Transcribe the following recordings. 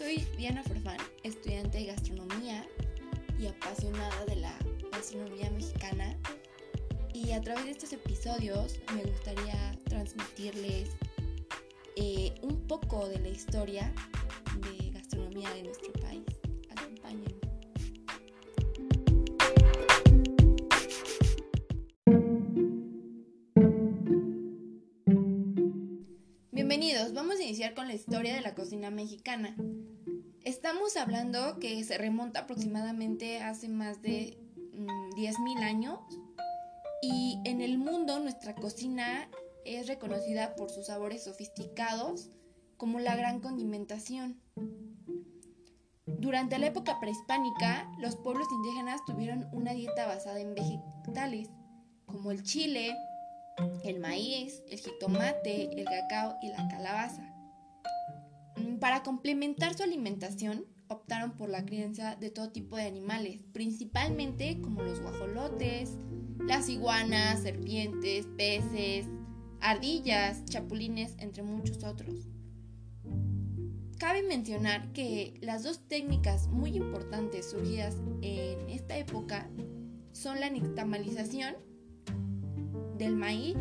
soy Diana Forfán, estudiante de gastronomía y apasionada de la gastronomía mexicana. Y a través de estos episodios me gustaría transmitirles eh, un poco de la historia de gastronomía de nuestro país. Acompáñenme. Bienvenidos, vamos a iniciar con la historia de la cocina mexicana. Estamos hablando que se remonta aproximadamente hace más de 10.000 mm, años y en el mundo nuestra cocina es reconocida por sus sabores sofisticados como la gran condimentación. Durante la época prehispánica, los pueblos indígenas tuvieron una dieta basada en vegetales, como el chile, el maíz, el jitomate, el cacao y la calabaza. Para complementar su alimentación, optaron por la crianza de todo tipo de animales, principalmente como los guajolotes, las iguanas, serpientes, peces, ardillas, chapulines, entre muchos otros. Cabe mencionar que las dos técnicas muy importantes surgidas en esta época son la nixtamalización del maíz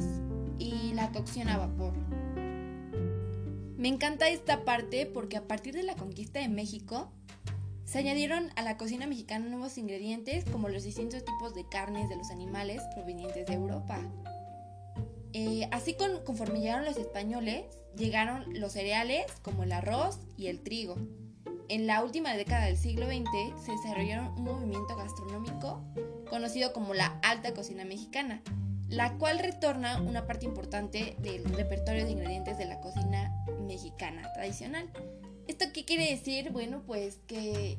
y la cocción a vapor. Me encanta esta parte porque a partir de la conquista de México se añadieron a la cocina mexicana nuevos ingredientes como los distintos tipos de carnes de los animales provenientes de Europa. Eh, así con, conforme los españoles, llegaron los cereales como el arroz y el trigo. En la última década del siglo XX se desarrollaron un movimiento gastronómico conocido como la alta cocina mexicana, la cual retorna una parte importante del repertorio de ingredientes de la cocina tradicional. ¿Esto qué quiere decir? Bueno, pues que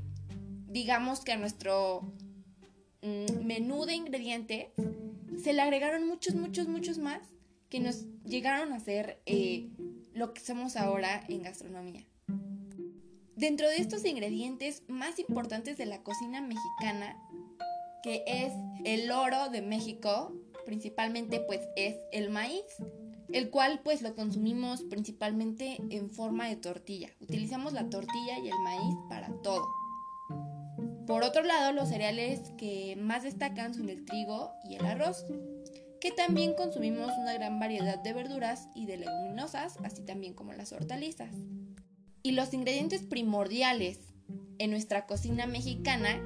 digamos que a nuestro mm, menú de ingredientes se le agregaron muchos, muchos, muchos más que nos llegaron a ser eh, lo que somos ahora en gastronomía. Dentro de estos ingredientes más importantes de la cocina mexicana, que es el oro de México, principalmente pues es el maíz, el cual pues lo consumimos principalmente en forma de tortilla. Utilizamos la tortilla y el maíz para todo. Por otro lado, los cereales que más destacan son el trigo y el arroz, que también consumimos una gran variedad de verduras y de leguminosas, así también como las hortalizas. Y los ingredientes primordiales en nuestra cocina mexicana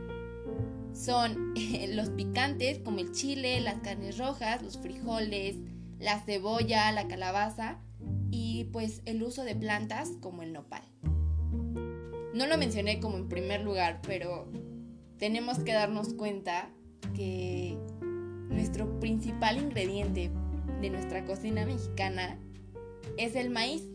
son los picantes como el chile, las carnes rojas, los frijoles, la cebolla, la calabaza y pues el uso de plantas como el nopal. No lo mencioné como en primer lugar, pero tenemos que darnos cuenta que nuestro principal ingrediente de nuestra cocina mexicana es el maíz.